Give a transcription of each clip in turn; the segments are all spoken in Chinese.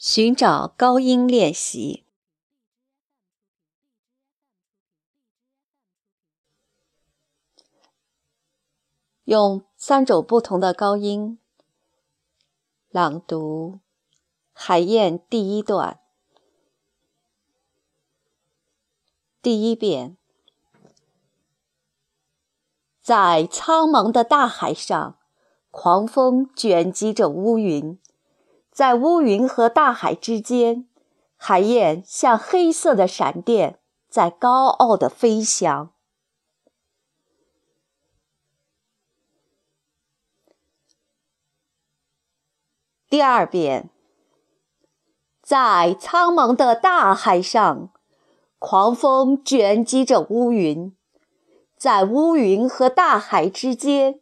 寻找高音练习，用三种不同的高音朗读《海燕》第一段。第一遍，在苍茫的大海上，狂风卷积着乌云。在乌云和大海之间，海燕像黑色的闪电，在高傲地飞翔。第二遍，在苍茫的大海上，狂风卷积着乌云，在乌云和大海之间，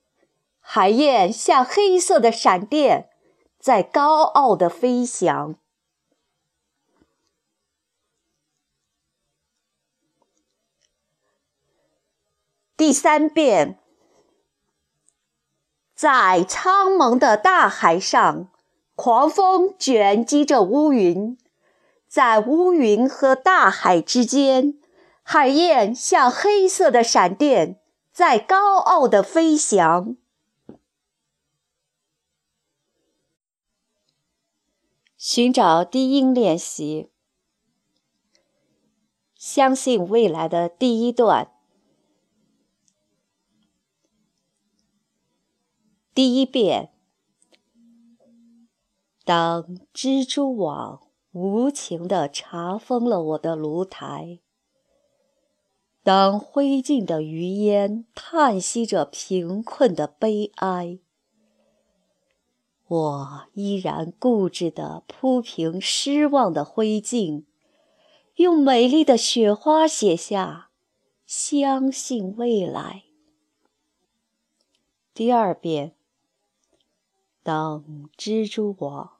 海燕像黑色的闪电。在高傲的飞翔。第三遍，在苍茫的大海上，狂风卷积着乌云，在乌云和大海之间，海燕像黑色的闪电，在高傲的飞翔。寻找低音练习。相信未来的第一段。第一遍。当蜘蛛网无情地查封了我的炉台，当灰烬的余烟叹息着贫困的悲哀。我依然固执地铺平失望的灰烬，用美丽的雪花写下“相信未来”。第二遍，当蜘蛛网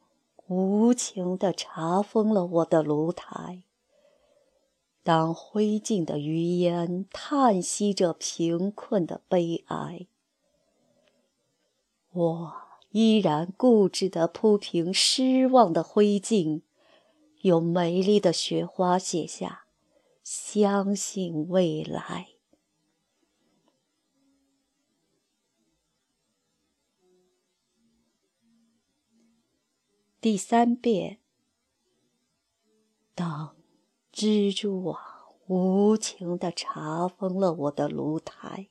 无情地查封了我的炉台，当灰烬的余烟叹息着贫困的悲哀，我。依然固执地铺平失望的灰烬，用美丽的雪花写下“相信未来”。第三遍，当蜘蛛网无情地查封了我的炉台。